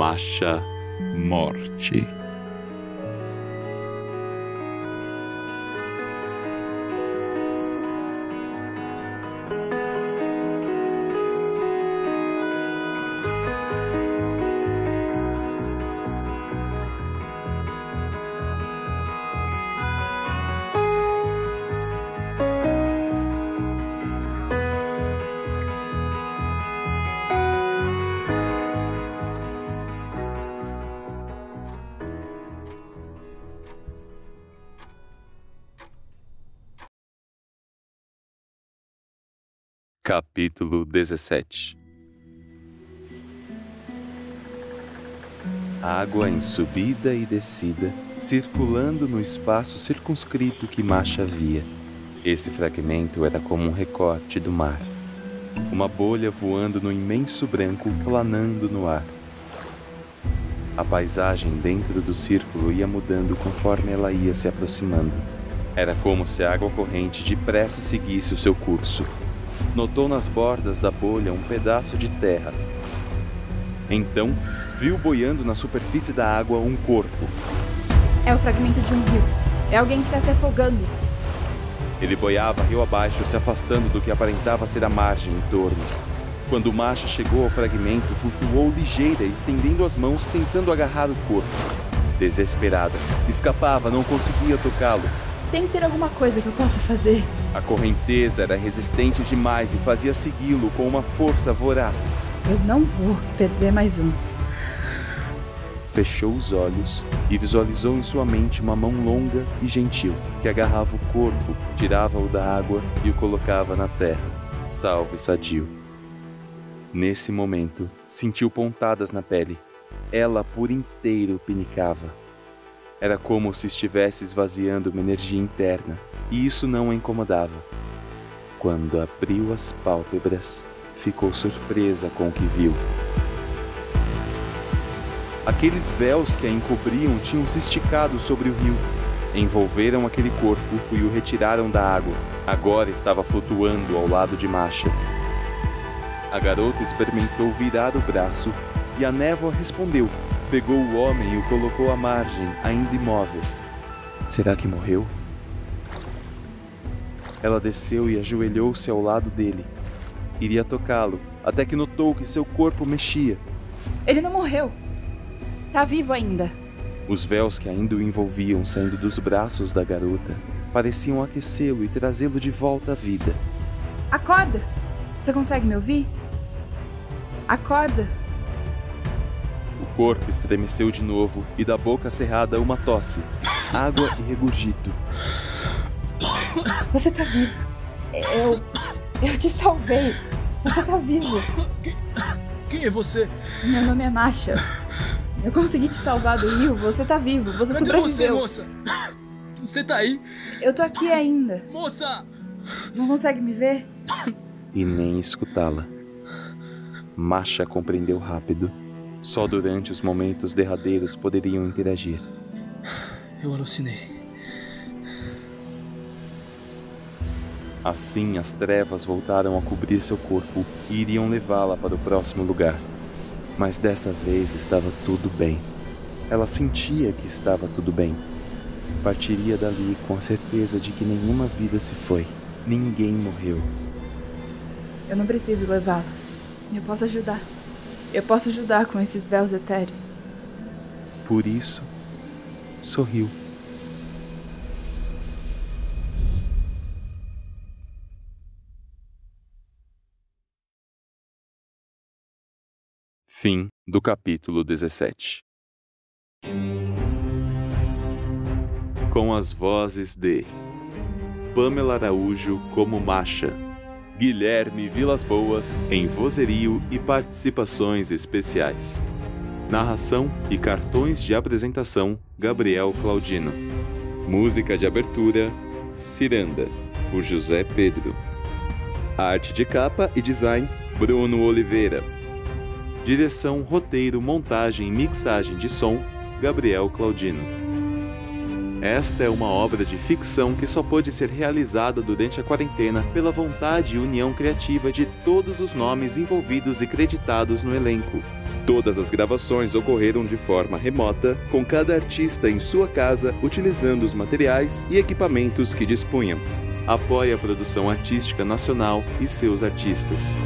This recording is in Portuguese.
Macha Morte. Capítulo 17 Água em subida e descida, circulando no espaço circunscrito que Macha via. Esse fragmento era como um recorte do mar. Uma bolha voando no imenso branco, planando no ar. A paisagem dentro do círculo ia mudando conforme ela ia se aproximando. Era como se a água corrente depressa seguisse o seu curso, notou nas bordas da bolha um pedaço de terra. Então, viu boiando na superfície da água um corpo. É o fragmento de um rio. É alguém que está se afogando. Ele boiava rio abaixo, se afastando do que aparentava ser a margem em torno. Quando o macho chegou ao fragmento, flutuou ligeira, estendendo as mãos, tentando agarrar o corpo. Desesperada, escapava, não conseguia tocá-lo. Tem que ter alguma coisa que eu possa fazer. A correnteza era resistente demais e fazia segui-lo com uma força voraz. Eu não vou perder mais um. Fechou os olhos e visualizou em sua mente uma mão longa e gentil que agarrava o corpo, tirava-o da água e o colocava na terra, salvo e sadio. Nesse momento, sentiu pontadas na pele. Ela por inteiro pinicava. Era como se estivesse esvaziando uma energia interna, e isso não a incomodava. Quando abriu as pálpebras, ficou surpresa com o que viu. Aqueles véus que a encobriam tinham se esticado sobre o rio, envolveram aquele corpo e o retiraram da água. Agora estava flutuando ao lado de Masha. A garota experimentou virar o braço e a névoa respondeu. Pegou o homem e o colocou à margem, ainda imóvel. Será que morreu? Ela desceu e ajoelhou-se ao lado dele. Iria tocá-lo, até que notou que seu corpo mexia. Ele não morreu. Tá vivo ainda. Os véus que ainda o envolviam saindo dos braços da garota pareciam aquecê-lo e trazê-lo de volta à vida. Acorda! Você consegue me ouvir? Acorda! O corpo estremeceu de novo e da boca cerrada uma tosse, água e regurgito. Você tá vivo. Eu. Eu te salvei. Você tá vivo. Quem é você? Meu nome é Masha. Eu consegui te salvar do rio. Você tá vivo. Você Cadê sobreviveu. você, moça? Você tá aí? Eu tô aqui ainda. Moça! Não consegue me ver? E nem escutá-la. Masha compreendeu rápido. Só durante os momentos derradeiros poderiam interagir. Eu alucinei. Assim, as trevas voltaram a cobrir seu corpo e iriam levá-la para o próximo lugar. Mas dessa vez estava tudo bem. Ela sentia que estava tudo bem. Partiria dali com a certeza de que nenhuma vida se foi. Ninguém morreu. Eu não preciso levá-los. Eu posso ajudar. Eu posso ajudar com esses véus etéreos. Por isso, sorriu. Fim do capítulo 17. Com as vozes de Pamela Araújo como Macha, Guilherme Vilas Boas em vozerio e participações especiais. Narração e cartões de apresentação Gabriel Claudino. Música de abertura Ciranda, por José Pedro. Arte de capa e design Bruno Oliveira. Direção, roteiro, montagem e mixagem de som Gabriel Claudino. Esta é uma obra de ficção que só pôde ser realizada durante a quarentena pela vontade e união criativa de todos os nomes envolvidos e creditados no elenco. Todas as gravações ocorreram de forma remota, com cada artista em sua casa utilizando os materiais e equipamentos que dispunham. Apoie a produção artística nacional e seus artistas.